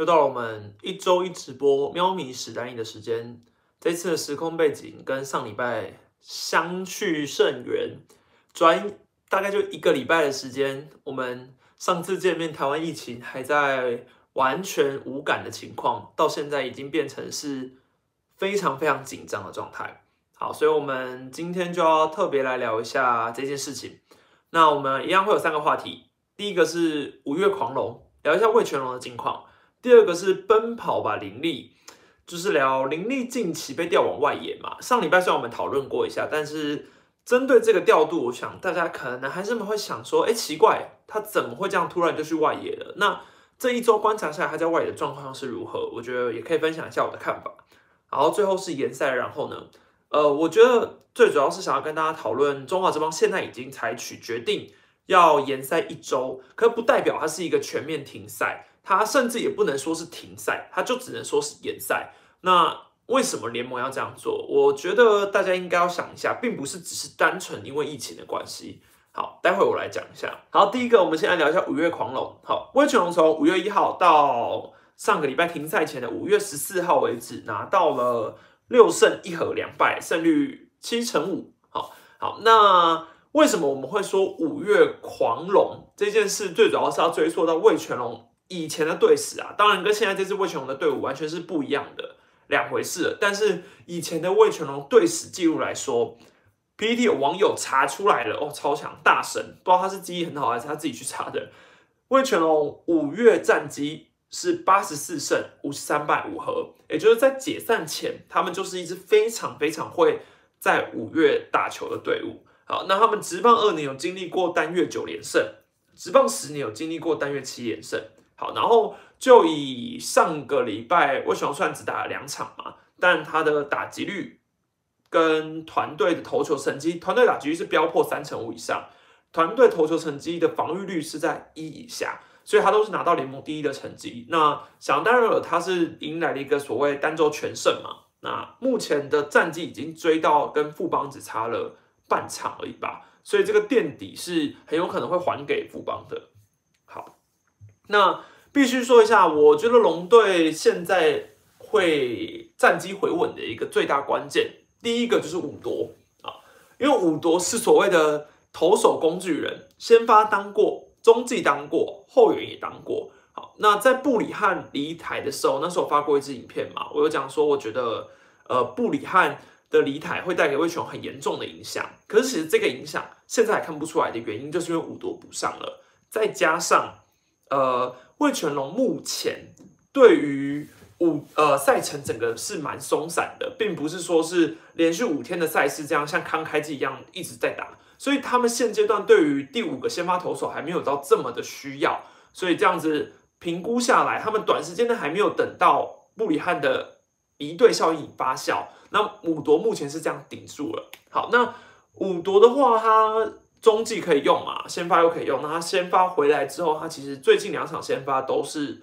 又到了我们一周一直播喵咪史丹利的时间。这次的时空背景跟上礼拜相去甚远，转大概就一个礼拜的时间。我们上次见面，台湾疫情还在完全无感的情况，到现在已经变成是非常非常紧张的状态。好，所以我们今天就要特别来聊一下这件事情。那我们一样会有三个话题，第一个是五月狂龙，聊一下魏全龙的近况；第二个是奔跑吧林立，就是聊林立近期被调往外野嘛。上礼拜虽然我们讨论过一下，但是针对这个调度，我想大家可能还是会想说，哎，奇怪，他怎么会这样突然就去外野了？那这一周观察下来，他在外野的状况是如何？我觉得也可以分享一下我的看法。然后最后是延赛，然后呢？呃，我觉得最主要是想要跟大家讨论，中华之邦现在已经采取决定要延赛一周，可不代表它是一个全面停赛，它甚至也不能说是停赛，它就只能说是延赛。那为什么联盟要这样做？我觉得大家应该要想一下，并不是只是单纯因为疫情的关系。好，待会我来讲一下。好，第一个，我们先来聊一下五月狂龙。好，威权龙从五月一号到上个礼拜停赛前的五月十四号为止，拿到了。六胜一和两败，胜率七成五。好好，那为什么我们会说五月狂龙这件事？最主要是要追溯到魏全龙以前的队史啊。当然，跟现在这支魏全龙的队伍完全是不一样的两回事。但是以前的魏全龙队史记录来说，PPT 有网友查出来了哦，超强大神，不知道他是记忆很好还是他自己去查的。魏全龙五月战绩。是八十四胜五十三败五和，也就是在解散前，他们就是一支非常非常会在五月打球的队伍。好，那他们直棒二年有经历过单月九连胜，直棒十年有经历过单月七连胜。好，然后就以上个礼拜，魏雄算只打了两场嘛，但他的打击率跟团队的投球成绩，团队打击率是飙破三成五以上，团队投球成绩的防御率是在一以下。所以他都是拿到联盟第一的成绩。那想当然了，他是迎来了一个所谓单周全胜嘛。那目前的战绩已经追到跟富邦只差了半场而已吧。所以这个垫底是很有可能会还给富邦的。好，那必须说一下，我觉得龙队现在会战绩回稳的一个最大关键，第一个就是五夺啊，因为五夺是所谓的投手工具人，先发当过。中继当过，后援也当过。好，那在布里汉离台的时候，那时候发过一支影片嘛，我有讲说，我觉得呃布里汉的离台会带给魏全龙很严重的影响。可是其实这个影响现在还看不出来的原因，就是因为五夺补上了，再加上呃魏全龙目前对于五呃赛程整个是蛮松散的，并不是说是连续五天的赛事这样像康开季一样一直在打。所以他们现阶段对于第五个先发投手还没有到这么的需要，所以这样子评估下来，他们短时间内还没有等到布里汉的一队效应发酵。那五夺目前是这样顶住了。好，那五夺的话，他中继可以用嘛，先发又可以用。那他先发回来之后，他其实最近两场先发都是，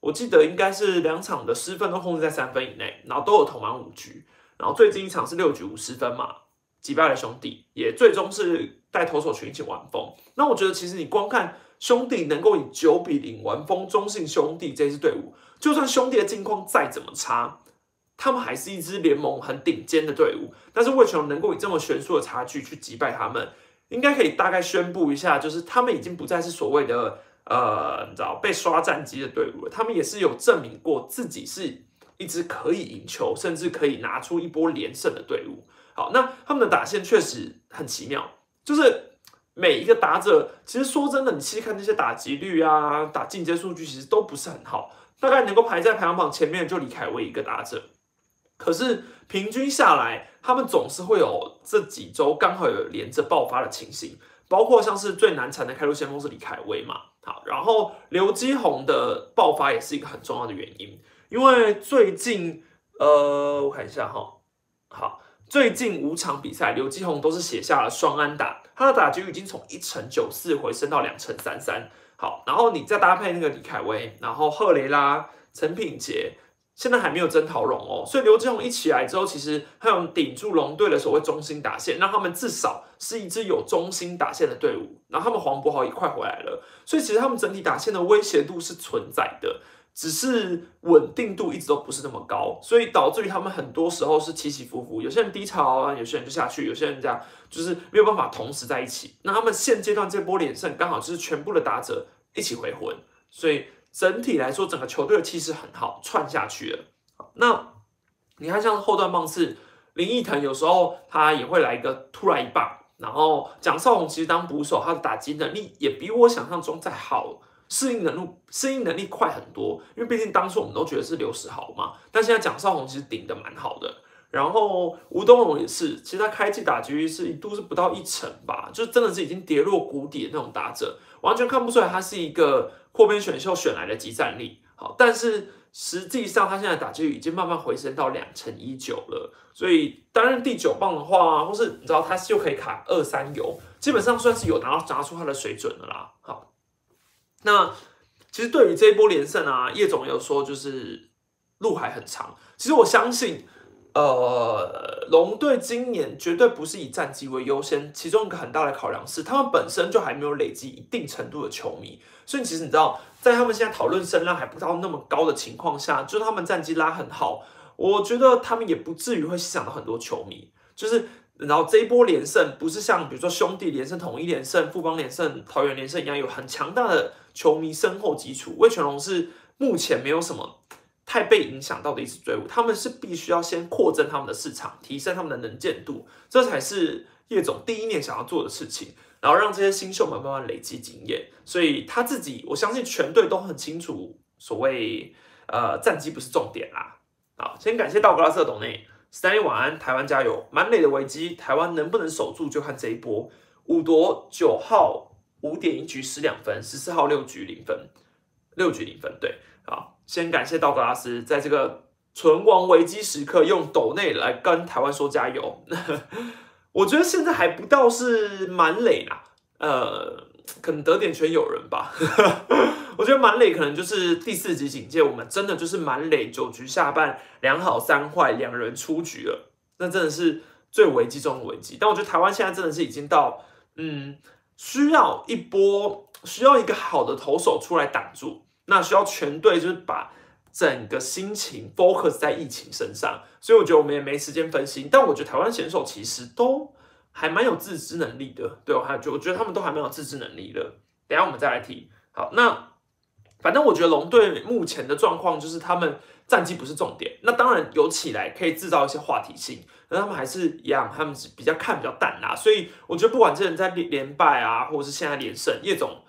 我记得应该是两场的失分都控制在三分以内，然后都有投满五局，然后最近一场是六局五十分嘛。击败了兄弟，也最终是带投手群一起完封。那我觉得，其实你光看兄弟能够以九比零完封中信兄弟这支队伍，就算兄弟的境况再怎么差，他们还是一支联盟很顶尖的队伍。但是为什么能够以这么悬殊的差距去击败他们？应该可以大概宣布一下，就是他们已经不再是所谓的呃，你知道被刷战绩的队伍了。他们也是有证明过自己是一支可以赢球，甚至可以拿出一波连胜的队伍。好，那他们的打线确实很奇妙，就是每一个打者，其实说真的，你细看那些打击率啊、打进阶数据，其实都不是很好，大概能够排在排行榜前面就李凯威一个打者。可是平均下来，他们总是会有这几周刚好有连着爆发的情形，包括像是最难缠的开路先锋是李凯威嘛，好，然后刘基宏的爆发也是一个很重要的原因，因为最近呃，我看一下哈，好。最近五场比赛，刘基宏都是写下了双安打，他的打击已经从一成九四回升到两成三三。好，然后你再搭配那个李凯威，然后赫雷拉、陈品杰，现在还没有曾陶荣哦，所以刘志宏一起来之后，其实他有顶住龙队的所谓中心打线，让他们至少是一支有中心打线的队伍。然后他们黄博豪也快回来了，所以其实他们整体打线的威胁度是存在的。只是稳定度一直都不是那么高，所以导致于他们很多时候是起起伏伏，有些人低潮啊，有些人就下去，有些人这样就是没有办法同时在一起。那他们现阶段这波连胜刚好就是全部的打者一起回魂，所以整体来说整个球队的气势很好，串下去了。那你看像后段棒次林奕腾有时候他也会来一个突然一棒，然后蒋少红其实当捕手他的打击能力也比我想象中再好。适应能力适应能力快很多，因为毕竟当初我们都觉得是刘世豪嘛，但现在蒋少红其实顶的蛮好的。然后吴东荣也是，其实他开季打击率是一度是不到一成吧，就真的是已经跌落谷底的那种打者，完全看不出来他是一个扩编选秀选来的集战力。好，但是实际上他现在打击率已经慢慢回升到两成一九了，所以担任第九棒的话，或是你知道他就可以卡二三游，基本上算是有拿拿出他的水准了啦。好。那其实对于这一波连胜啊，叶总有说就是路还很长。其实我相信，呃，龙队今年绝对不是以战绩为优先，其中一个很大的考量是他们本身就还没有累积一定程度的球迷。所以其实你知道，在他们现在讨论声量还不到那么高的情况下，就他们战绩拉很好，我觉得他们也不至于会吸引到很多球迷。就是。然后这一波连胜不是像比如说兄弟连胜、统一连胜、富邦连胜、桃园连胜一样有很强大的球迷深厚基础。魏全龙是目前没有什么太被影响到的一次追舞，他们是必须要先扩增他们的市场，提升他们的能见度，这才是叶总第一年想要做的事情。然后让这些新秀们慢慢累积经验，所以他自己我相信全队都很清楚，所谓呃战绩不是重点啦。好，先感谢道格拉斯的董内。Stanley 晚安，台湾加油！满垒的危机，台湾能不能守住，就看这一波。五夺九号五点一局失两分，十四号六局零分，六局零分。对，好，先感谢道格拉斯在这个存亡危机时刻用斗内来跟台湾说加油。我觉得现在还不到是满垒啦，呃。可能得点全有人吧，我觉得满垒可能就是第四级警戒，我们真的就是满垒九局下半两好三坏两人出局了，那真的是最危机中的危机。但我觉得台湾现在真的是已经到，嗯，需要一波，需要一个好的投手出来挡住，那需要全队就是把整个心情 focus 在疫情身上，所以我觉得我们也没时间分析。但我觉得台湾选手其实都。还蛮有自知能力的，对我还就我觉得他们都还蛮有自知能力的。等下我们再来提。好，那反正我觉得龙队目前的状况就是他们战绩不是重点。那当然有起来可以制造一些话题性，但他们还是一样，他们是比较看比较淡啦。所以我觉得不管这人在连连败啊，或者是现在连胜，叶总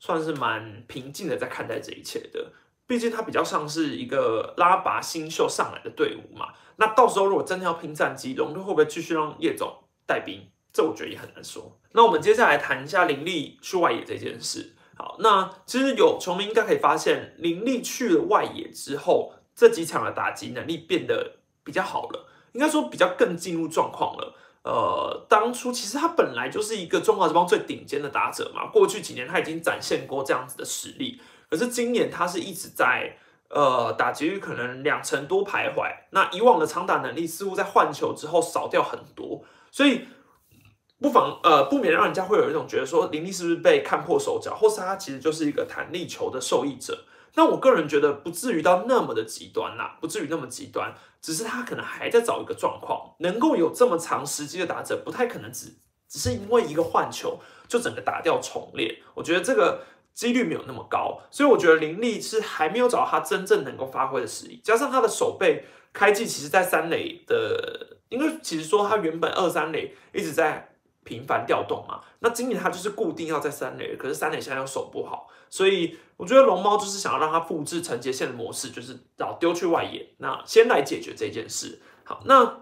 算是蛮平静的在看待这一切的。毕竟他比较像是一个拉拔新秀上来的队伍嘛。那到时候如果真的要拼战绩，龙队会不会继续让叶总？带兵，这我觉得也很难说。那我们接下来谈一下林立去外野这件事。好，那其实有球迷应该可以发现，林立去了外野之后，这几场的打击能力变得比较好了，应该说比较更进入状况了。呃，当初其实他本来就是一个中华之邦最顶尖的打者嘛，过去几年他已经展现过这样子的实力，可是今年他是一直在呃打击率可能两成多徘徊，那以往的长打能力似乎在换球之后少掉很多。所以不妨呃，不免让人家会有一种觉得说林立是不是被看破手脚，或是他其实就是一个弹力球的受益者。那我个人觉得不至于到那么的极端啦，不至于那么极端，只是他可能还在找一个状况，能够有这么长时机的打者，不太可能只只是因为一个换球就整个打掉重练。我觉得这个几率没有那么高，所以我觉得林立是还没有找到他真正能够发挥的实力，加上他的手背开季其实在三垒的。因为其实说他原本二三垒一直在频繁调动嘛，那今年他就是固定要在三垒，可是三垒现在又守不好，所以我觉得龙猫就是想要让他复制承接线的模式，就是老丢去外野，那先来解决这件事。好，那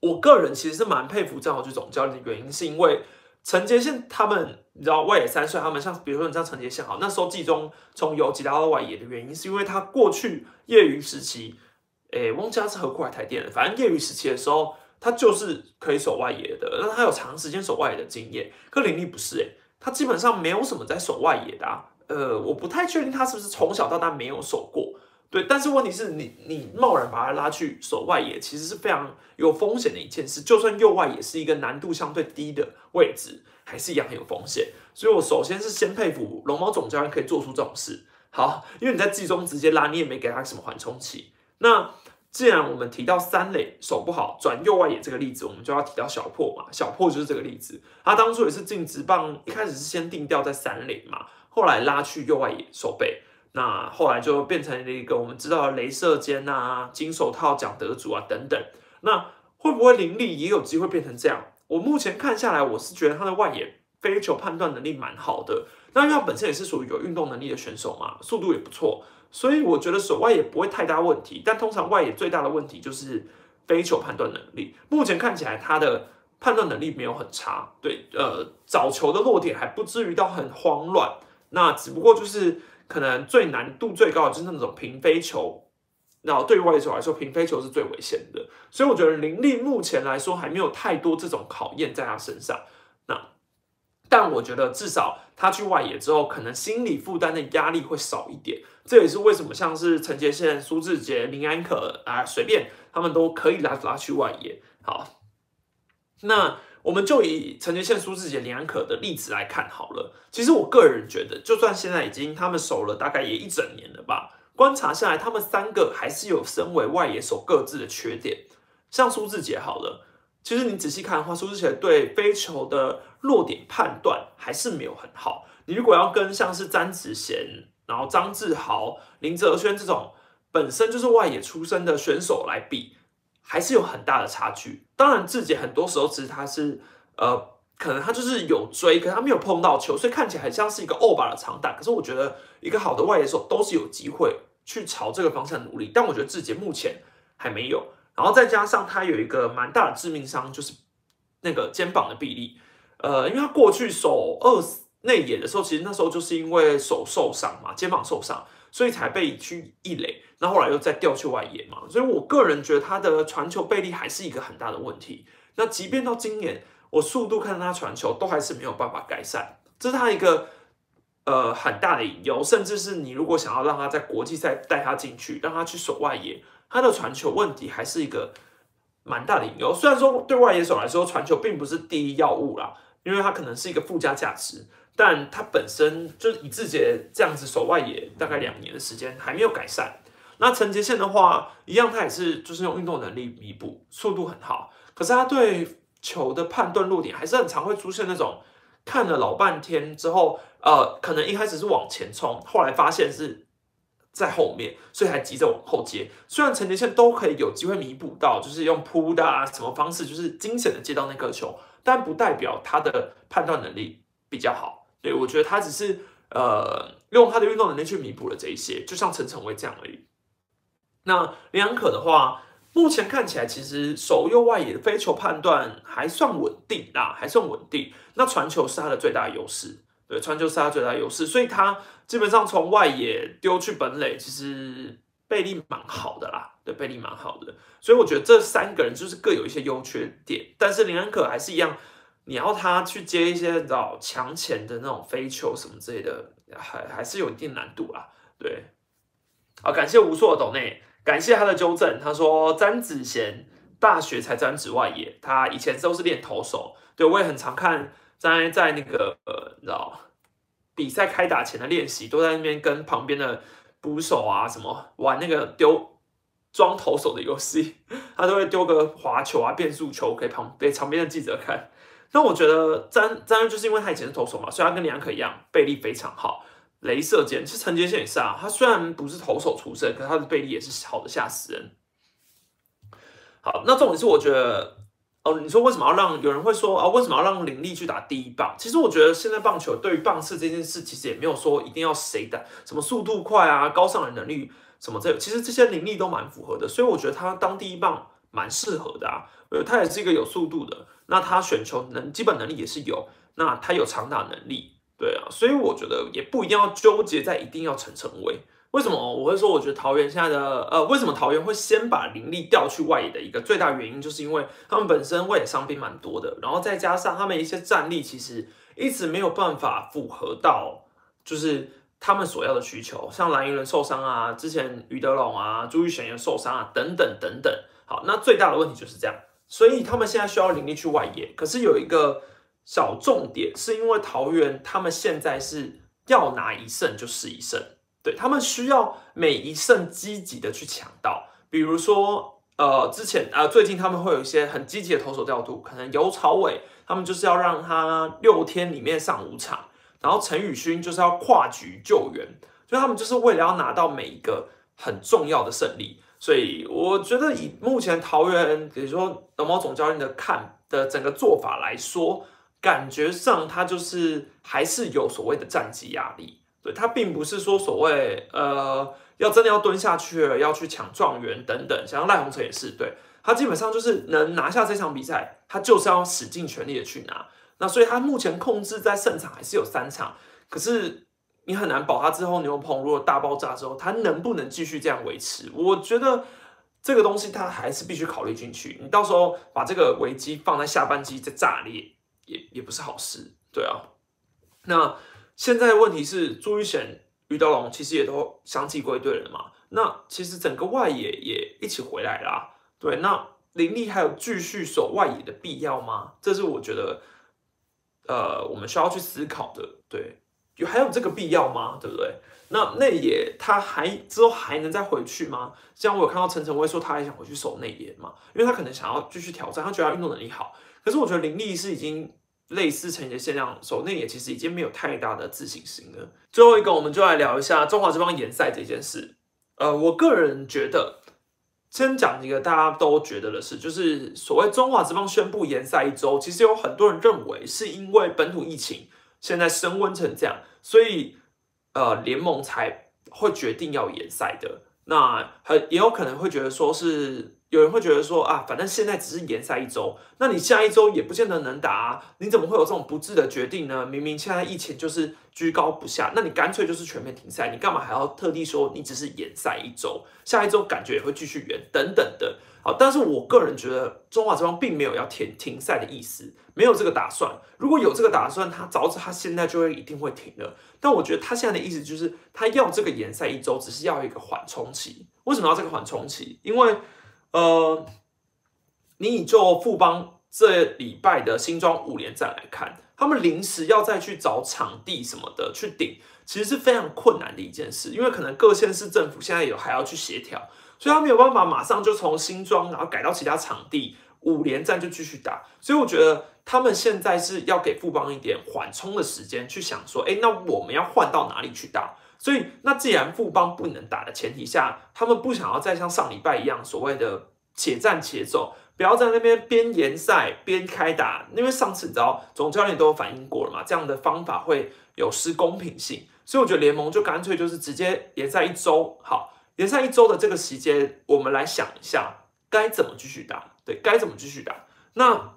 我个人其实是蛮佩服郑豪这总教练的原因，是因为承接线他们你知道外野三岁，他们像比如说你像承接线好，那时候季中从游击到外野的原因，是因为他过去业余时期。诶，汪家是何库还台电的，反正业余时期的时候，他就是可以守外野的，那他有长时间守外野的经验。可林立不是诶，他基本上没有什么在守外野的，啊呃，我不太确定他是不是从小到大没有守过。对，但是问题是你你贸然把他拉去守外野，其实是非常有风险的一件事。就算右外野是一个难度相对低的位置，还是一样很有风险。所以我首先是先佩服龙猫总教练可以做出这种事。好，因为你在季中直接拉，你也没给他什么缓冲期。那既然我们提到三垒守不好转右外野这个例子，我们就要提到小破嘛。小破就是这个例子，他当初也是进直棒，一开始是先定调在三垒嘛，后来拉去右外野守备，那后来就变成了一个我们知道的镭射尖啊、金手套奖得主啊等等。那会不会林立也有机会变成这样？我目前看下来，我是觉得他的外野飞球判断能力蛮好的。那因为他本身也是属于有运动能力的选手嘛，速度也不错。所以我觉得手外也不会太大问题，但通常外野最大的问题就是飞球判断能力。目前看起来他的判断能力没有很差，对，呃，找球的落点还不至于到很慌乱。那只不过就是可能最难度最高的就是那种平飞球，那对于外野手来说，平飞球是最危险的。所以我觉得林立目前来说还没有太多这种考验在他身上。那但我觉得至少他去外野之后，可能心理负担的压力会少一点。这也是为什么像是陈杰宪、苏志杰、林安可啊，随便他们都可以拉拉去外野。好，那我们就以陈杰宪、苏志杰、林安可的例子来看好了。其实我个人觉得，就算现在已经他们守了大概也一整年了吧，观察下来，他们三个还是有身为外野手各自的缺点。像苏志杰好了，其实你仔细看的话，苏志杰对飞球的落点判断还是没有很好。你如果要跟像是詹子贤，然后张志豪、林哲轩这种本身就是外野出身的选手来比，还是有很大的差距。当然，志杰很多时候其实他是呃，可能他就是有追，可他没有碰到球，所以看起来很像是一个欧巴的长打。可是我觉得一个好的外野手都是有机会去朝这个方向努力。但我觉得志杰目前还没有。然后再加上他有一个蛮大的致命伤，就是那个肩膀的臂力。呃，因为他过去守二。内野的时候，其实那时候就是因为手受伤嘛，肩膀受伤，所以才被去一垒，那后来又再调去外野嘛。所以我个人觉得他的传球背力还是一个很大的问题。那即便到今年，我速度看他传球都还是没有办法改善，这是他一个呃很大的隐忧。甚至是你如果想要让他在国际赛带他进去，让他去守外野，他的传球问题还是一个蛮大的隐忧。虽然说对外野手来说，传球并不是第一要务啦，因为他可能是一个附加价值。但他本身就是以自己这样子守外野大概两年的时间还没有改善。那陈杰宪的话，一样他也是就是用运动能力弥补，速度很好，可是他对球的判断落点还是很常会出现那种看了老半天之后，呃，可能一开始是往前冲，后来发现是在后面，所以还急着往后接。虽然陈杰宪都可以有机会弥补到，就是用扑的啊什么方式，就是惊险的接到那颗球，但不代表他的判断能力比较好。对，我觉得他只是呃用他的运动能力去弥补了这一些，就像陈成威这样而已。那林安可的话，目前看起来其实守右外野的飞球判断还算稳定啊，还算稳定。那传球是他的最大优势，对，传球是他最大优势，所以他基本上从外野丢去本垒，其实背力蛮好的啦，对，背力蛮好的。所以我觉得这三个人就是各有一些优缺点，但是林安可还是一样。你要他去接一些找强前的那种飞球什么之类的，还还是有一定难度啦。对，好，感谢无数的董内，感谢他的纠正。他说詹子贤大学才专职外野，他以前都是练投手。对我也很常看在在那个呃，你知道比赛开打前的练习，都在那边跟旁边的捕手啊什么玩那个丢装投手的游戏，他都会丢个滑球啊、变速球给旁给旁边的记者看。那我觉得詹詹恩就是因为他以前是投手嘛，所以他跟李安可一样，背力非常好。镭射箭其实陈杰宪也是啊，他虽然不是投手出身，可他的背力也是好的吓死人。好，那重点是我觉得，你说为什么要让有人会说啊，为什么要让林立去打第一棒？其实我觉得现在棒球对于棒次这件事，其实也没有说一定要谁打什么速度快啊、高上的能力什么这，其实这些林立都蛮符合的，所以我觉得他当第一棒蛮适合的啊。呃，他也是一个有速度的。那他选球能基本能力也是有，那他有长打能力，对啊，所以我觉得也不一定要纠结在一定要陈成威。为什么我会说我觉得桃园现在的呃，为什么桃园会先把林立调去外野的一个最大原因，就是因为他们本身外野伤兵蛮多的，然后再加上他们一些战力其实一直没有办法符合到就是他们所要的需求，像蓝鱼人受伤啊，之前于德龙啊、朱玉璇也受伤啊，等等等等。好，那最大的问题就是这样。所以他们现在需要林立去外野，可是有一个小重点，是因为桃园他们现在是要拿一胜就是一胜，他们需要每一胜积极的去抢到，比如说呃之前啊最近他们会有一些很积极的投手调度，可能尤朝伟他们就是要让他六天里面上五场，然后陈宇勋就是要跨局救援，所以他们就是为了要拿到每一个很重要的胜利。所以我觉得以目前桃园，比如说龙猫总教练的看的整个做法来说，感觉上他就是还是有所谓的战绩压力。对他并不是说所谓呃要真的要蹲下去了，要去抢状元等等。像赖鸿成也是，对他基本上就是能拿下这场比赛，他就是要使尽全力的去拿。那所以他目前控制在胜场还是有三场，可是。你很难保他之后牛棚如果大爆炸之后，他能不能继续这样维持？我觉得这个东西他还是必须考虑进去。你到时候把这个危机放在下半季再炸裂，也也不是好事。对啊，那现在问题是朱玉贤、于德龙其实也都相继归队了嘛？那其实整个外野也一起回来啦。对，那林立还有继续守外野的必要吗？这是我觉得呃我们需要去思考的。对。有还有这个必要吗？对不对？那内野他还之后还能再回去吗？像我有看到陈晨威说他还想回去守内野嘛，因为他可能想要继续挑战，他觉得他运动能力好。可是我觉得林立是已经类似陈杰宪那样守内野，其实已经没有太大的自信心了。最后一个，我们就来聊一下中华之邦延赛这件事。呃，我个人觉得，先讲一个大家都觉得的事，就是所谓中华之邦宣布延赛一周，其实有很多人认为是因为本土疫情。现在升温成这样，所以呃联盟才会决定要延赛的。那很也有可能会觉得说是有人会觉得说啊，反正现在只是延赛一周，那你下一周也不见得能打，啊你怎么会有这种不智的决定呢？明明现在疫情就是居高不下，那你干脆就是全面停赛，你干嘛还要特地说你只是延赛一周，下一周感觉也会继续延等等的。好，但是我个人觉得中华之邦并没有要停停赛的意思，没有这个打算。如果有这个打算，他早知他现在就会一定会停了。但我觉得他现在的意思就是他要这个延赛一周，只是要一个缓冲期。为什么要这个缓冲期？因为呃，你以就富邦这礼拜的新庄五连战来看，他们临时要再去找场地什么的去顶，其实是非常困难的一件事，因为可能各县市政府现在有还要去协调。所以他没有办法马上就从新庄，然后改到其他场地，五连战就继续打。所以我觉得他们现在是要给富邦一点缓冲的时间，去想说，哎，那我们要换到哪里去打？所以那既然富邦不能打的前提下，他们不想要再像上礼拜一样，所谓的且战且走，不要在那边边延赛边开打。因为上次你知道总教练都有反映过了嘛，这样的方法会有失公平性。所以我觉得联盟就干脆就是直接延赛一周，好。连赛一周的这个时间，我们来想一下该怎么继续打。对，该怎么继续打？那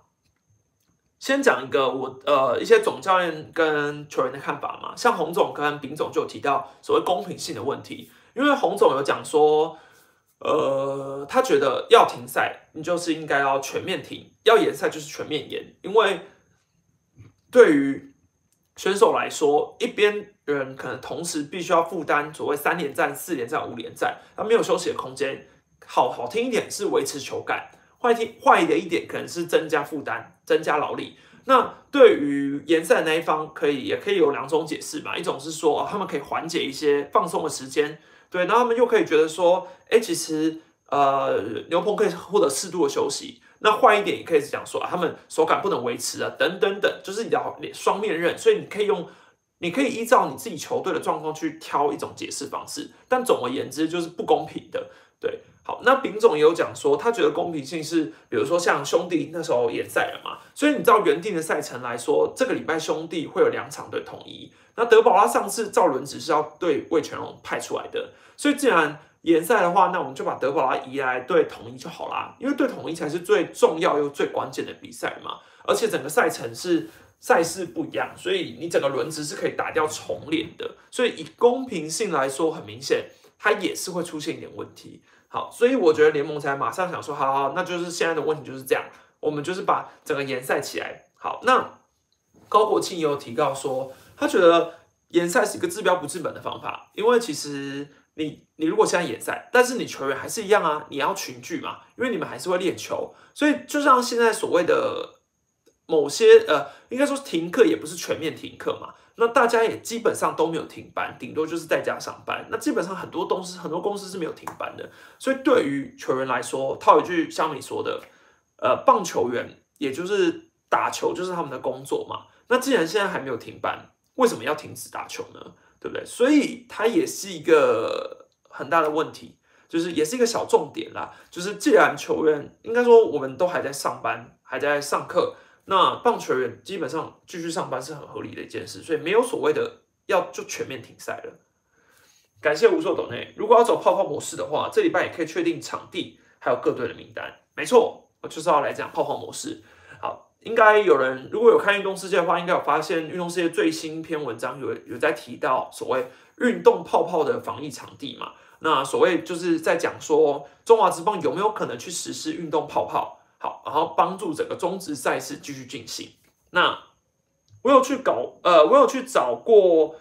先讲一个我呃一些总教练跟球员的看法嘛。像洪总跟丙总就有提到所谓公平性的问题，因为洪总有讲说，呃，他觉得要停赛，你就是应该要全面停；要延赛就是全面延，因为对于选手来说，一边。人可能同时必须要负担所谓三连战、四连战、五连战，他没有休息的空间。好好听一点是维持球感，坏听坏的一点可能是增加负担、增加劳力。那对于延赛那一方，可以也可以有两种解释嘛。一种是说，他们可以缓解一些放松的时间，对，然后他们又可以觉得说，哎，其实呃牛棚可以获得适度的休息。那坏一点也可以是讲说啊，他们手感不能维持啊，等等等，就是你要双面刃，所以你可以用。你可以依照你自己球队的状况去挑一种解释方式，但总而言之就是不公平的。对，好，那丙总也有讲说，他觉得公平性是，比如说像兄弟那时候也赛了嘛，所以你知道原定的赛程来说，这个礼拜兄弟会有两场对统一。那德保拉上次赵伦只是要对魏全龙派出来的，所以既然联赛的话，那我们就把德保拉移来对统一就好啦，因为对统一才是最重要又最关键的比赛嘛，而且整个赛程是。赛事不一样，所以你整个轮值是可以打掉重连的。所以以公平性来说，很明显它也是会出现一点问题。好，所以我觉得联盟才马上想说，好好，那就是现在的问题就是这样，我们就是把整个延赛起来。好，那高国庆也有提到说，他觉得延赛是一个治标不治本的方法，因为其实你你如果现在延赛，但是你球员还是一样啊，你要群聚嘛，因为你们还是会练球，所以就像现在所谓的。某些呃，应该说停课也不是全面停课嘛，那大家也基本上都没有停班，顶多就是在家上班。那基本上很多公司很多公司是没有停班的，所以对于球员来说，套一句像你说的，呃，棒球员也就是打球就是他们的工作嘛。那既然现在还没有停班，为什么要停止打球呢？对不对？所以它也是一个很大的问题，就是也是一个小重点啦。就是既然球员应该说我们都还在上班，还在上课。那棒球员基本上继续上班是很合理的一件事，所以没有所谓的要就全面停赛了。感谢无数斗内，如果要走泡泡模式的话，这礼拜也可以确定场地还有各队的名单。没错，我就是要来讲泡泡模式。好，应该有人如果有看运动世界的话，应该有发现运动世界最新一篇文章有有在提到所谓运动泡泡的防疫场地嘛？那所谓就是在讲说中华职棒有没有可能去实施运动泡泡？好，然后帮助整个中职赛事继续进行。那我有去搞，呃，我有去找过，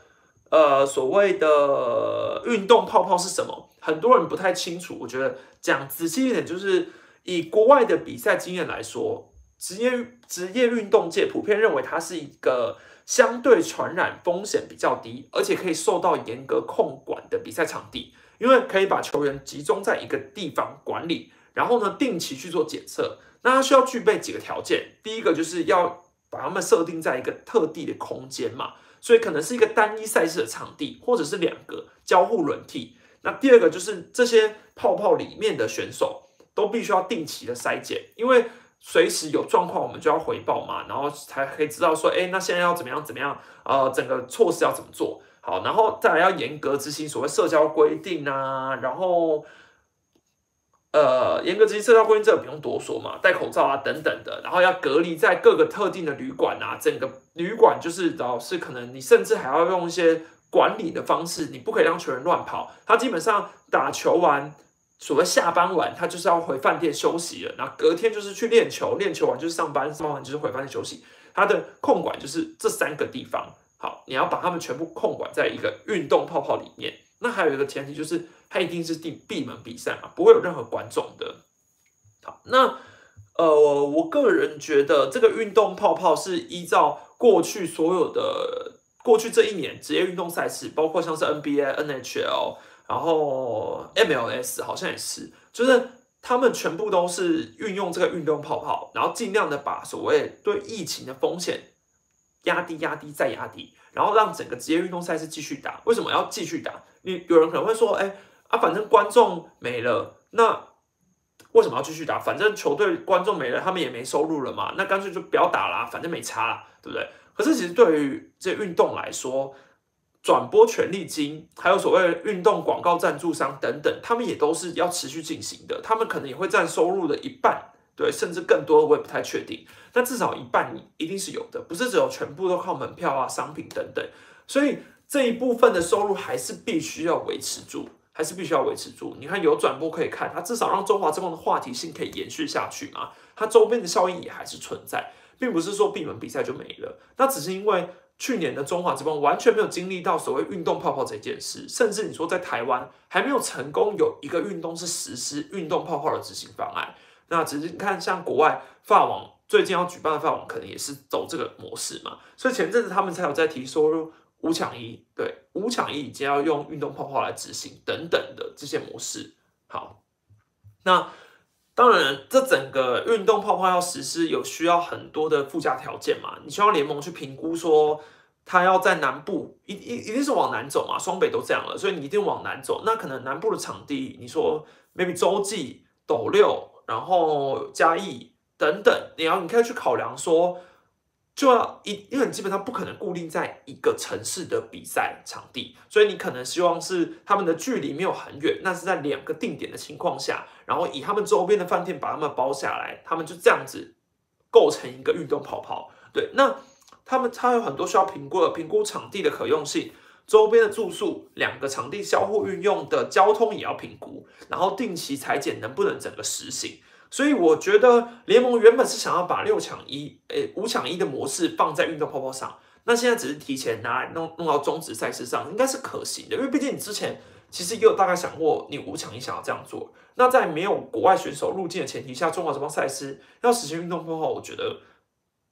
呃，所谓的运动泡泡是什么？很多人不太清楚。我觉得讲仔细一点，就是以国外的比赛经验来说，职业职业运动界普遍认为它是一个相对传染风险比较低，而且可以受到严格控管的比赛场地，因为可以把球员集中在一个地方管理，然后呢，定期去做检测。那它需要具备几个条件，第一个就是要把它们设定在一个特定的空间嘛，所以可能是一个单一赛事的场地，或者是两个交互轮替。那第二个就是这些泡泡里面的选手都必须要定期的筛检，因为随时有状况我们就要回报嘛，然后才可以知道说，哎，那现在要怎么样怎么样，呃，整个措施要怎么做好，然后再来要严格执行所谓社交规定啊，然后。呃，严格执行社交规定，这不用多说嘛，戴口罩啊等等的，然后要隔离在各个特定的旅馆啊，整个旅馆就是老是可能你甚至还要用一些管理的方式，你不可以让球员乱跑。他基本上打球完，所谓下班完，他就是要回饭店休息了，然后隔天就是去练球，练球完就是上班，上班完就是回饭店休息。他的控管就是这三个地方，好，你要把他们全部控管在一个运动泡泡里面。那还有一个前提就是。它一定是闭闭门比赛嘛，不会有任何观众的。好，那呃，我个人觉得这个运动泡泡是依照过去所有的过去这一年职业运动赛事，包括像是 NBA、NHL，然后 MLS 好像也是，就是他们全部都是运用这个运动泡泡，然后尽量的把所谓对疫情的风险压低、压低再压低，然后让整个职业运动赛事继续打。为什么要继续打？你有人可能会说，哎。啊，反正观众没了，那为什么要继续打？反正球队观众没了，他们也没收入了嘛，那干脆就不要打啦，反正没差啦，对不对？可是其实对于这运动来说，转播权利金，还有所谓运动广告赞助商等等，他们也都是要持续进行的，他们可能也会占收入的一半，对，甚至更多，我也不太确定。那至少一半一定是有的，不是只有全部都靠门票啊、商品等等，所以这一部分的收入还是必须要维持住。还是必须要维持住。你看有转播可以看，它至少让中华之邦的话题性可以延续下去嘛。它周边的效应也还是存在，并不是说闭门比赛就没了。那只是因为去年的中华之邦完全没有经历到所谓运动泡泡这件事，甚至你说在台湾还没有成功有一个运动是实施运动泡泡的执行方案。那只是你看像国外法网最近要举办的法网，可能也是走这个模式嘛。所以前阵子他们才有在提说。五抢一，对，五抢一已经要用运动泡泡来执行等等的这些模式。好，那当然，这整个运动泡泡要实施，有需要很多的附加条件嘛？你需要联盟去评估说，它要在南部，一一一定是往南走嘛？双北都这样了，所以你一定往南走。那可能南部的场地，你说 maybe 洲际、斗六，然后嘉义等等，你要你可以去考量说。就要一，因为你基本上不可能固定在一个城市的比赛场地，所以你可能希望是他们的距离没有很远，那是在两个定点的情况下，然后以他们周边的饭店把他们包下来，他们就这样子构成一个运动跑跑。对，那他们他有很多需要评估的，评估场地的可用性，周边的住宿，两个场地相互运用的交通也要评估，然后定期裁剪能不能整个实行。所以我觉得联盟原本是想要把六抢一，诶五抢一的模式放在运动泡泡上，那现在只是提前拿来弄弄到中止赛事上，应该是可行的，因为毕竟你之前其实也有大概想过，你五抢一想要这样做，那在没有国外选手入境的前提下，中华这帮赛事要实行运动泡泡，我觉得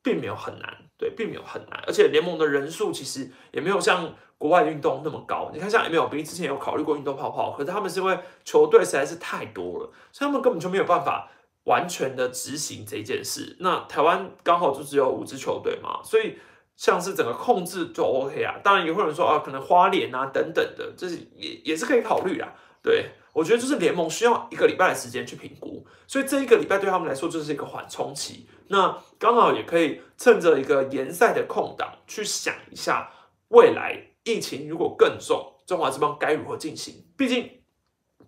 并没有很难，对，并没有很难，而且联盟的人数其实也没有像国外运动那么高。你看，像 MLB 之前有考虑过运动泡泡，可是他们是因为球队实在是太多了，所以他们根本就没有办法完全的执行这件事。那台湾刚好就只有五支球队嘛，所以像是整个控制就 OK 啊。当然也会有人说啊，可能花莲啊等等的，这是也也是可以考虑啊。对我觉得就是联盟需要一个礼拜的时间去评估，所以这一个礼拜对他们来说就是一个缓冲期。那刚好也可以趁着一个联赛的空档，去想一下未来疫情如果更重，中华之邦该如何进行。毕竟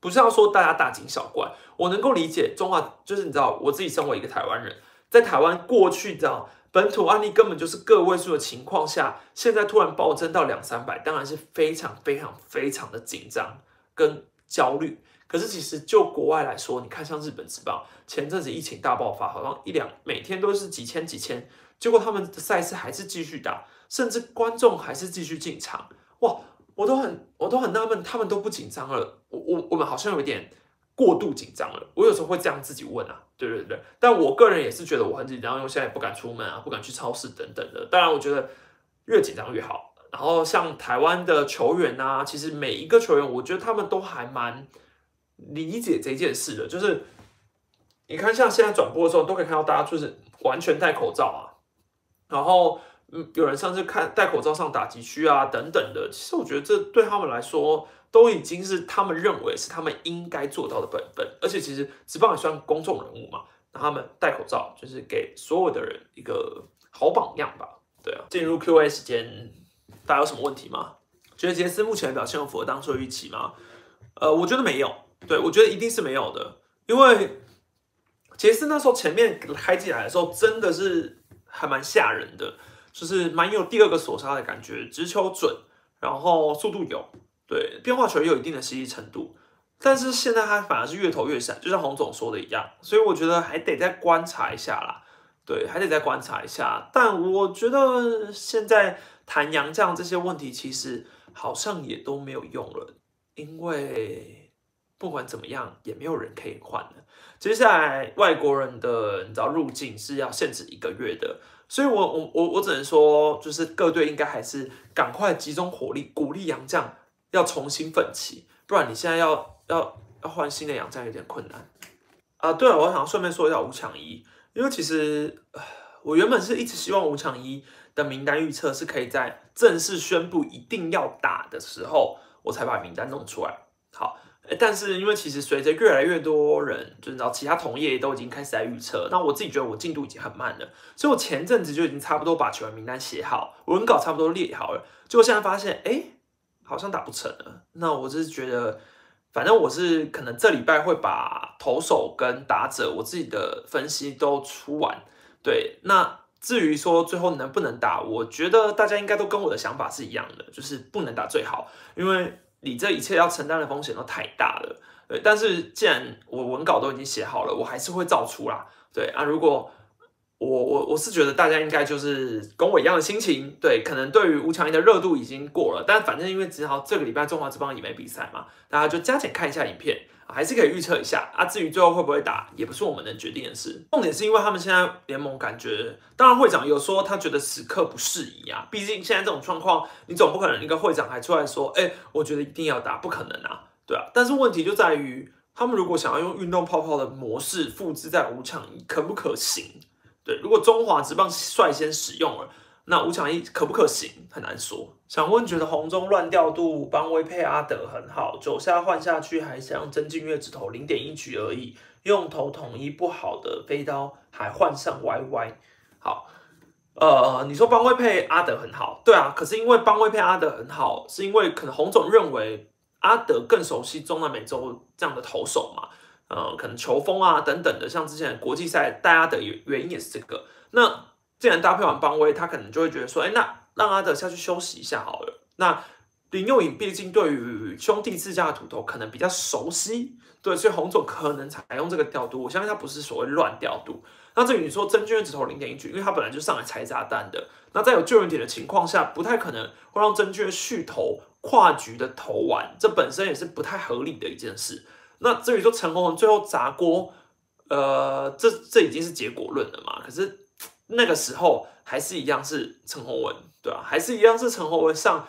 不是要说大家大惊小怪，我能够理解中华，就是你知道，我自己身为一个台湾人，在台湾过去的本土案例根本就是个位数的情况下，现在突然暴增到两三百，当然是非常非常非常的紧张跟焦虑。可是其实就国外来说，你看像日本职棒，前阵子疫情大爆发，好像一两每天都是几千几千，结果他们的赛事还是继续打，甚至观众还是继续进场，哇，我都很我都很纳闷，他们都不紧张了，我我我们好像有一点过度紧张了，我有时候会这样自己问啊，对对对，但我个人也是觉得我很紧张，因为现在也不敢出门啊，不敢去超市等等的，当然我觉得越紧张越好，然后像台湾的球员啊，其实每一个球员，我觉得他们都还蛮。理解这件事的，就是你看，像现在转播的时候，都可以看到大家就是完全戴口罩啊，然后嗯，有人上次看戴口罩上打击区啊等等的。其实我觉得这对他们来说，都已经是他们认为是他们应该做到的本分。而且其实职棒也算公众人物嘛，那他们戴口罩就是给所有的人一个好榜样吧。对啊，进入 Q&A 时间，大家有什么问题吗？觉得杰斯目前的表现符合当初的预期吗？呃，我觉得没有。对，我觉得一定是没有的，因为杰斯那时候前面开进来的时候，真的是还蛮吓人的，就是蛮有第二个索杀的感觉，直球准，然后速度有，对，变化球也有一定的吸力程度，但是现在他反而是越投越闪，就像洪总说的一样，所以我觉得还得再观察一下啦，对，还得再观察一下，但我觉得现在谈杨绛这些问题，其实好像也都没有用了，因为。不管怎么样，也没有人可以换了。接下来外国人的你知道入境是要限制一个月的，所以我我我我只能说，就是各队应该还是赶快集中火力，鼓励洋将要重新奋起，不然你现在要要要换新的洋将有点困难啊。对了，我想顺便说一下吴强一，因为其实我原本是一直希望吴强一的名单预测是可以在正式宣布一定要打的时候，我才把名单弄出来。但是因为其实随着越来越多人，就知道其他同业都已经开始在预测，那我自己觉得我进度已经很慢了，所以我前阵子就已经差不多把球员名单写好，文稿差不多列好了，结果现在发现，哎，好像打不成了。那我就是觉得，反正我是可能这礼拜会把投手跟打者我自己的分析都出完。对，那至于说最后能不能打，我觉得大家应该都跟我的想法是一样的，就是不能打最好，因为。你这一切要承担的风险都太大了，对。但是既然我文稿都已经写好了，我还是会照出啦，对啊。如果我我我是觉得大家应该就是跟我一样的心情，对。可能对于吴强一的热度已经过了，但反正因为只好这个礼拜中华之邦也没比赛嘛，大家就加减看一下影片。还是可以预测一下啊，至于最后会不会打，也不是我们能决定的事。重点是因为他们现在联盟感觉，当然会长有说他觉得此刻不适宜啊，毕竟现在这种状况，你总不可能一个会长还出来说，哎，我觉得一定要打，不可能啊，对啊。但是问题就在于，他们如果想要用运动泡泡的模式复制在五场，可不可行？对，如果中华职棒率先使用了。那五强一可不可行？很难说。想问，觉得红中乱调度，邦威配阿德很好，九下换下去，还想曾静月只投零点一局而已，用头统一不好的飞刀还换上 YY。好，呃，你说邦威配阿德很好，对啊，可是因为邦威配阿德很好，是因为可能洪总认为阿德更熟悉中南美洲这样的投手嘛，呃，可能球风啊等等的，像之前国际赛带阿德原原因也是这个。那既然搭配完邦威，他可能就会觉得说，哎，那让阿德下去休息一下好了。那林佑颖毕竟对于兄弟自家的土头可能比较熟悉，对，所以洪总可能采用这个调度。我相信他不是所谓乱调度。那至于你说真俊只投零点一局，因为他本来就上来拆炸弹的。那在有救援点的情况下，不太可能会让曾俊续投跨局的投完，这本身也是不太合理的一件事。那至于说陈宏文最后砸锅，呃，这这已经是结果论了嘛？可是。那个时候还是一样是陈宏文，对啊，还是一样是陈宏文上，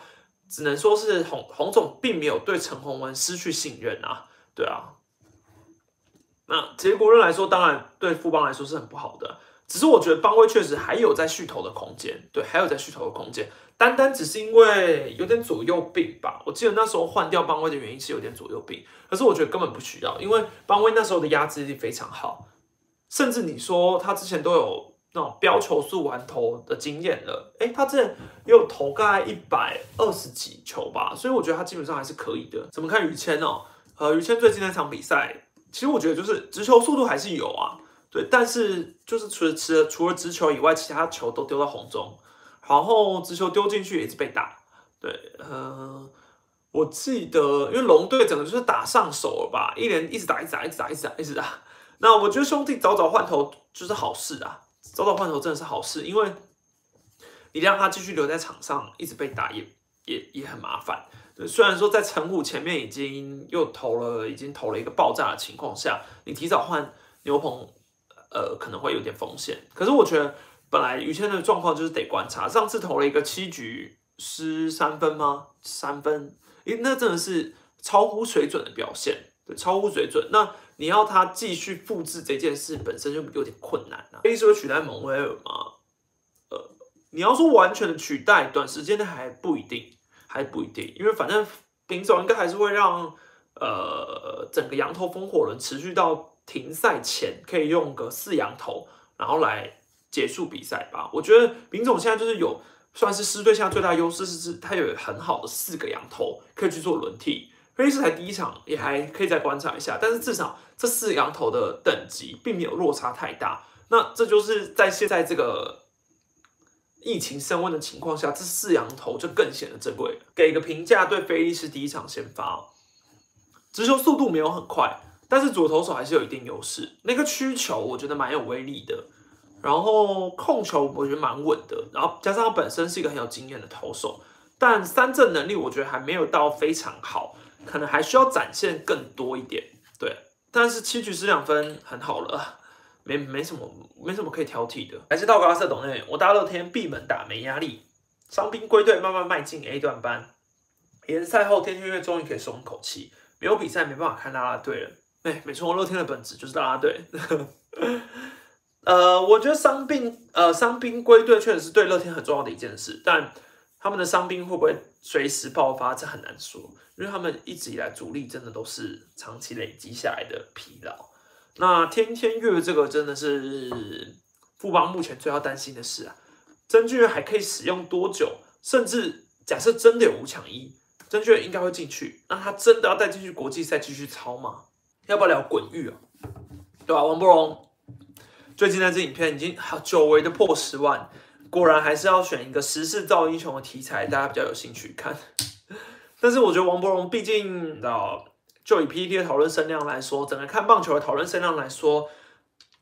只能说是洪洪总并没有对陈宏文失去信任啊，对啊。那结果论来说，当然对富邦来说是很不好的。只是我觉得邦威确实还有在续投的空间，对，还有在续投的空间。单单只是因为有点左右病吧。我记得那时候换掉邦威的原因是有点左右病，可是我觉得根本不需要，因为邦威那时候的压制力非常好，甚至你说他之前都有那种标球速完投的经验了，诶，他这又投大概一百二十几球吧，所以我觉得他基本上还是可以的。怎么看于谦哦？呃，于谦最近那场比赛，其实我觉得就是直球速度还是有啊。对，但是就是除了除了除了直球以外，其他球都丢到红中，然后直球丢进去也是被打。对，呃，我记得因为龙队整个就是打上手了吧，一连一直打，一直打，一直打，一直打，一直打。那我觉得兄弟早早换头就是好事啊，早早换头真的是好事，因为你让他继续留在场上一直被打也也也很麻烦。虽然说在陈虎前面已经又投了，已经投了一个爆炸的情况下，你提早换牛棚。呃，可能会有点风险，可是我觉得本来于谦的状况就是得观察。上次投了一个七局失三分吗？三分，诶，那真的是超乎水准的表现，对，超乎水准。那你要他继续复制这件事，本身就有点困难了。可以说取代蒙威尔吗？呃，你要说完全的取代，短时间内还不一定，还不一定，因为反正平手应该还是会让呃整个羊头风火轮持续到。停赛前可以用个四羊头，然后来结束比赛吧。我觉得林总现在就是有算是狮队现在最大优势是是，他有很好的四个羊头可以去做轮替。菲利斯才第一场也还可以再观察一下，但是至少这四羊头的等级并没有落差太大。那这就是在现在这个疫情升温的情况下，这四羊头就更显得珍贵。给个评价，对菲利斯第一场先发，直球速度没有很快。但是左投手还是有一定优势，那个曲球我觉得蛮有威力的，然后控球我觉得蛮稳的，然后加上他本身是一个很有经验的投手，但三振能力我觉得还没有到非常好，可能还需要展现更多一点。对，但是七局十两分很好了，没没什么没什么可以挑剔的。还是道格拉斯董内，我大乐天闭门打没压力，伤兵归队，慢慢迈进 A 段班。联赛后天天月终于可以松一口气，没有比赛没办法看啦啦队了。哎，没错，乐天的本质就是啦啦队。呃，我觉得伤病，呃，伤兵归队确实是对乐天很重要的一件事，但他们的伤兵会不会随时爆发，这很难说，因为他们一直以来主力真的都是长期累积下来的疲劳。那天天月这个真的是富邦目前最要担心的事啊，曾俊还可以使用多久？甚至假设真的有五强一，曾俊应该会进去，那他真的要带进去国际赛继续操吗？要不要聊滚玉啊？对吧？王博荣最近那支影片已经久违的破十万，果然还是要选一个时势造英雄的题材，大家比较有兴趣看。但是我觉得王伯荣毕竟，知道就以 PPT 的讨论声量来说，整个看棒球的讨论声量来说，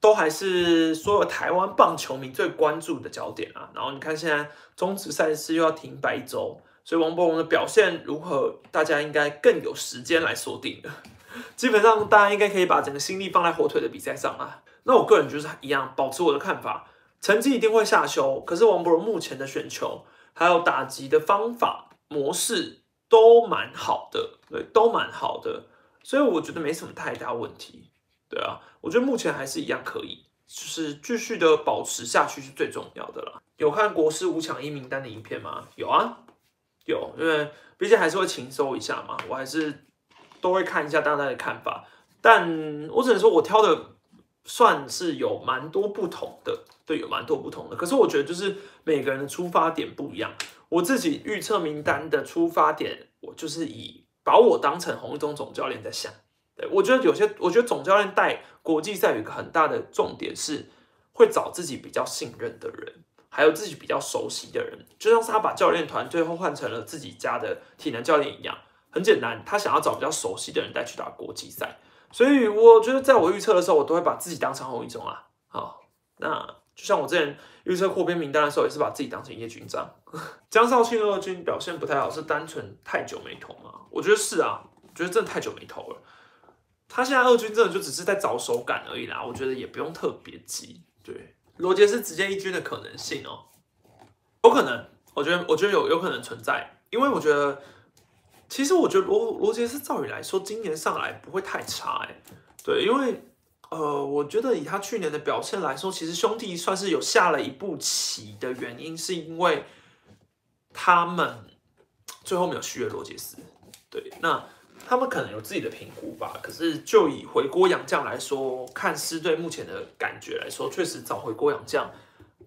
都还是所有台湾棒球迷最关注的焦点啊。然后你看现在中职赛事又要停摆一周，所以王伯荣的表现如何，大家应该更有时间来锁定的。基本上大家应该可以把整个心力放在火腿的比赛上啊。那我个人就是一样，保持我的看法，成绩一定会下修。可是王博荣目前的选球还有打击的方法模式都蛮好的，对，都蛮好的，所以我觉得没什么太大问题。对啊，我觉得目前还是一样可以，就是继续的保持下去是最重要的啦。有看国师五抢一名单的影片吗？有啊，有，因为毕竟还是会勤搜一下嘛，我还是。都会看一下大家的看法，但我只能说，我挑的算是有蛮多不同的，对，有蛮多不同的。可是我觉得就是每个人的出发点不一样。我自己预测名单的出发点，我就是以把我当成红一中总教练在想。对我觉得有些，我觉得总教练带国际赛有一个很大的重点是会找自己比较信任的人，还有自己比较熟悉的人，就像是他把教练团最后换成了自己家的体能教练一样。很简单，他想要找比较熟悉的人带去打国际赛，所以我觉得在我预测的时候，我都会把自己当成红一中啊。好，那就像我之前预测扩编名单的时候，也是把自己当成叶军章。江少庆二军表现不太好，是单纯太久没投吗？我觉得是啊，觉得真的太久没投了。他现在二军真的就只是在找手感而已啦，我觉得也不用特别急。对，罗杰是直接一军的可能性哦。有可能，我觉得我觉得有有可能存在，因为我觉得其实我觉得罗罗杰斯照理来说今年上来不会太差哎，对，因为呃，我觉得以他去年的表现来说，其实兄弟算是有下了一步棋的原因，是因为他们最后没有续约罗杰斯，对，那。他们可能有自己的评估吧，可是就以回锅洋将来说，看狮队目前的感觉来说，确实找回锅洋将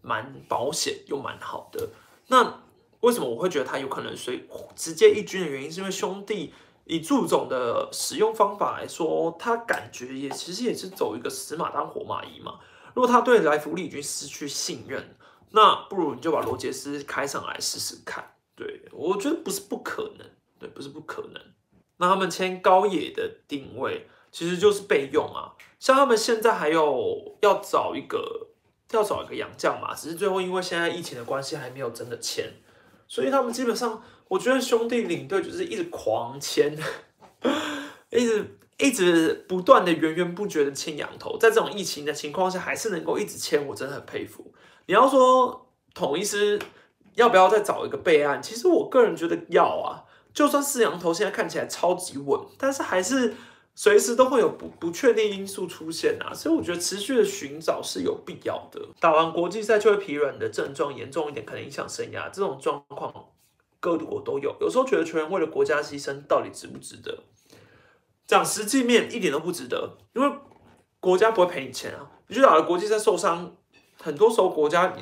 蛮保险又蛮好的。那为什么我会觉得他有可能随直接一军的原因，是因为兄弟以祝总的使用方法来说，他感觉也其实也是走一个死马当活马医嘛。如果他对来福利军失去信任，那不如你就把罗杰斯开上来试试看。对我觉得不是不可能，对，不是不可能。那他们签高野的定位其实就是备用啊，像他们现在还有要找一个要找一个洋将嘛，只是最后因为现在疫情的关系还没有真的签，所以他们基本上我觉得兄弟领队就是一直狂签，一直一直不断的源源不绝的签羊头，在这种疫情的情况下还是能够一直签，我真的很佩服。你要说统一师要不要再找一个备案，其实我个人觉得要啊。就算四羊头现在看起来超级稳，但是还是随时都会有不不确定因素出现啊，所以我觉得持续的寻找是有必要的。打完国际赛就会疲软的症状严重一点，可能影响生涯，这种状况各国都有。有时候觉得球员为了国家牺牲，到底值不值得？讲实际面一点都不值得，因为国家不会赔你钱啊。你去打了国际赛受伤。很多时候，国家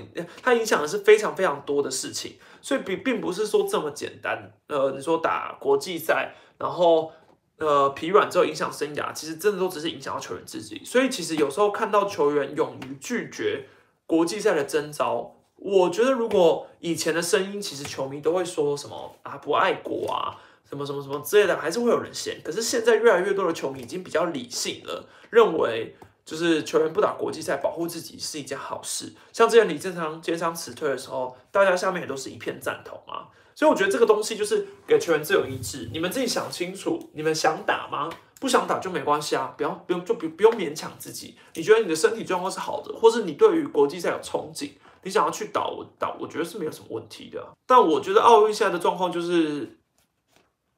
它影响的是非常非常多的事情，所以并并不是说这么简单。呃，你说打国际赛，然后呃疲软之后影响生涯，其实真的都只是影响到球员自己。所以其实有时候看到球员勇于拒绝国际赛的征召，我觉得如果以前的声音，其实球迷都会说什么啊不爱国啊，什么什么什么之类的，还是会有人嫌。可是现在越来越多的球迷已经比较理性了，认为。就是球员不打国际赛，保护自己是一件好事。像之前李正昌肩伤辞退的时候，大家下面也都是一片赞同啊。所以我觉得这个东西就是给球员自由意志，你们自己想清楚，你们想打吗？不想打就没关系啊，不要不用就不不用勉强自己。你觉得你的身体状况是好的，或是你对于国际赛有憧憬，你想要去打我打，我觉得是没有什么问题的。但我觉得奥运现在的状况就是，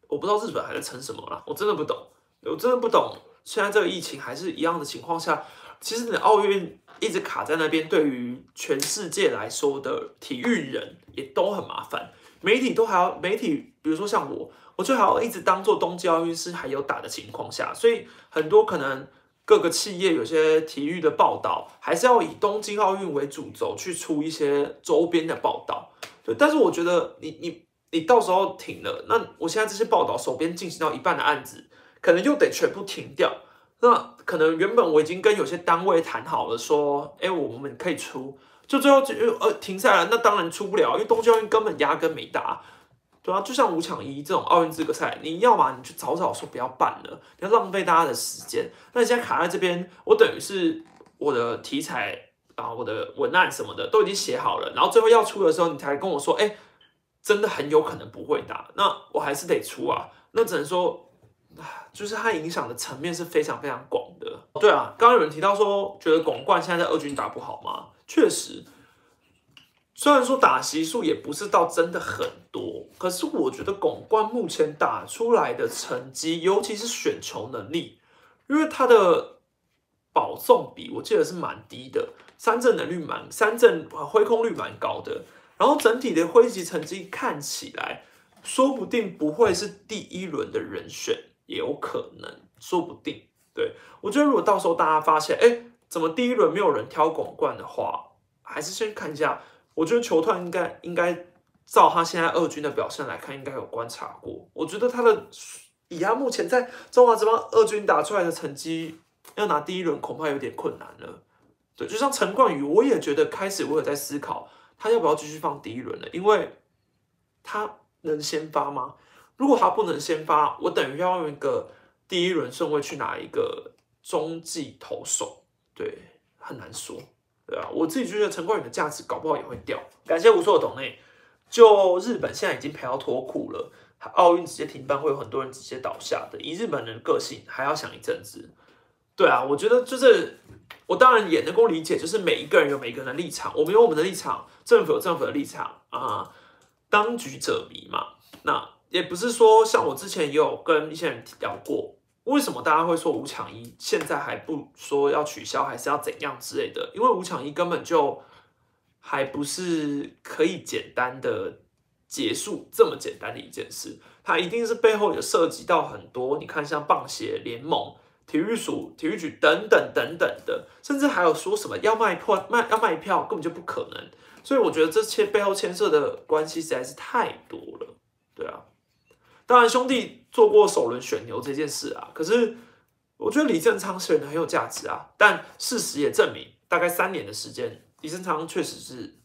我不知道日本还在撑什么啦，我真的不懂，我真的不懂。现在这个疫情还是一样的情况下，其实你奥运一直卡在那边，对于全世界来说的体育人也都很麻烦，媒体都还要媒体，比如说像我，我就还要一直当做冬季奥运是还有打的情况下，所以很多可能各个企业有些体育的报道，还是要以东京奥运为主轴去出一些周边的报道。对，但是我觉得你你你到时候停了，那我现在这些报道手边进行到一半的案子。可能又得全部停掉。那可能原本我已经跟有些单位谈好了，说，哎，我们可以出，就最后就呃停下来。那当然出不了，因为东京奥运根本压根没打，对啊。就像五强一这种奥运资格赛，你要嘛你就早早说不要办了，要浪费大家的时间。那你现在卡在这边，我等于是我的题材啊，我的文案什么的都已经写好了，然后最后要出的时候，你才跟我说，哎，真的很有可能不会打，那我还是得出啊。那只能说。就是它影响的层面是非常非常广的。对啊，刚刚有人提到说，觉得广冠现在在二军打不好吗？确实，虽然说打席数也不是到真的很多，可是我觉得广冠目前打出来的成绩，尤其是选球能力，因为他的保送比我记得是蛮低的，三振能力蛮三振挥空率蛮高的，然后整体的挥击成绩看起来，说不定不会是第一轮的人选。也有可能，说不定。对我觉得，如果到时候大家发现，哎，怎么第一轮没有人挑广冠的话，还是先看一下。我觉得球团应该应该照他现在二军的表现来看，应该有观察过。我觉得他的以他目前在中华职棒二军打出来的成绩，要拿第一轮恐怕有点困难了。对，就像陈冠宇，我也觉得开始我有在思考，他要不要继续放第一轮了，因为他能先发吗？如果他不能先发，我等于要用一个第一轮顺位去拿一个中继投手，对，很难说，对啊，我自己觉得陈冠宇的价值搞不好也会掉。感谢无数的董内，就日本现在已经赔到脱裤了，奥运直接停办，会有很多人直接倒下的。以日本人的个性，还要想一阵子。对啊，我觉得就是。我当然也能够理解，就是每一个人有每一个人的立场，我们有我们的立场，政府有政府的立场啊，当局者迷嘛。那也不是说像我之前也有跟一些人聊过，为什么大家会说五抢一现在还不说要取消，还是要怎样之类的？因为五抢一根本就还不是可以简单的结束这么简单的一件事，它一定是背后有涉及到很多。你看，像棒协联盟。体育署、体育局等等等等的，甚至还有说什么要卖票、卖要卖票，根本就不可能。所以我觉得这些背后牵涉的关系实在是太多了，对啊。当然，兄弟做过首轮选牛这件事啊，可是我觉得李正昌选的很有价值啊。但事实也证明，大概三年的时间，李正昌确实是，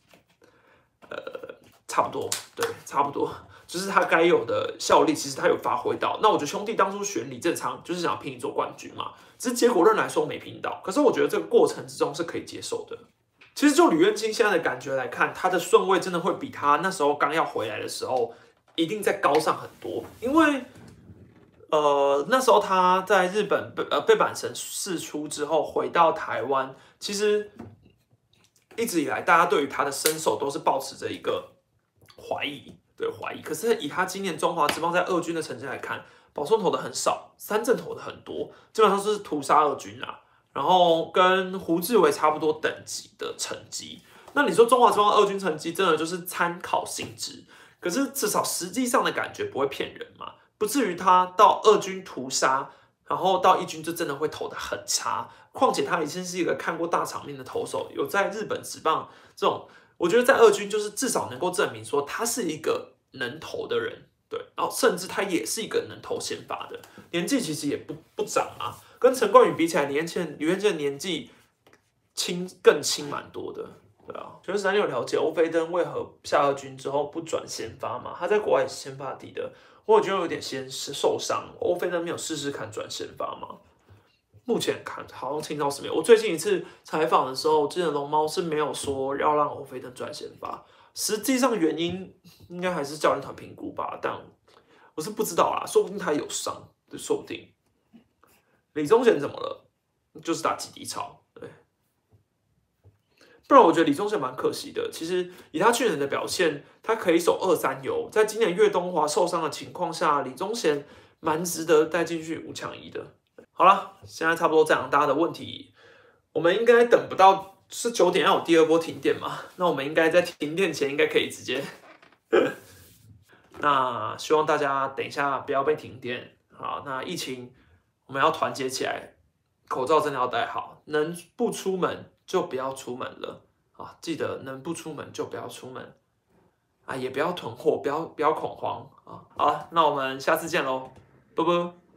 呃，差不多，对，差不多。就是他该有的效力，其实他有发挥到。那我觉得兄弟当初选李正昌，就是想拼一座冠军嘛。只是结果论来说没拼到，可是我觉得这个过程之中是可以接受的。其实就吕彦青现在的感觉来看，他的顺位真的会比他那时候刚要回来的时候一定在高上很多。因为呃那时候他在日本被呃被板神释出之后回到台湾，其实一直以来大家对于他的身手都是保持着一个怀疑。对怀疑，可是以他今年中华之邦在二军的成绩来看，保送投的很少，三振投的很多，基本上是屠杀二军啊。然后跟胡志伟差不多等级的成绩，那你说中华之邦二军成绩真的就是参考性质，可是至少实际上的感觉不会骗人嘛，不至于他到二军屠杀，然后到一军就真的会投的很差。况且他已经是一个看过大场面的投手，有在日本职棒这种。我觉得在二军就是至少能够证明说他是一个能投的人，对，然后甚至他也是一个能投先发的，年纪其实也不不长啊，跟陈冠宇比起来，年轻李元健年纪轻更轻蛮多的，对啊。全是三六了解欧菲登为何下二军之后不转先发嘛？他在国外是先发底的，我觉得有点先受伤，欧菲登没有试试看转先发吗？目前看好像听到是没有。我最近一次采访的时候，记得龙猫是没有说要让欧菲登转先发。实际上原因应该还是教练团评估吧，但我是不知道啦，说不定他有伤，说不定。李宗贤怎么了？就是打几滴草，不然我觉得李宗贤蛮可惜的。其实以他去年的表现，他可以守二三游，在今年岳东华受伤的情况下，李宗贤蛮值得带进去五强一的。好了，现在差不多这样，大家的问题，我们应该等不到是九点要有第二波停电嘛？那我们应该在停电前应该可以直接。那希望大家等一下不要被停电。好，那疫情我们要团结起来，口罩真的要戴好，能不出门就不要出门了啊！记得能不出门就不要出门啊，也不要囤货，不要不要恐慌啊！好，那我们下次见喽，拜拜。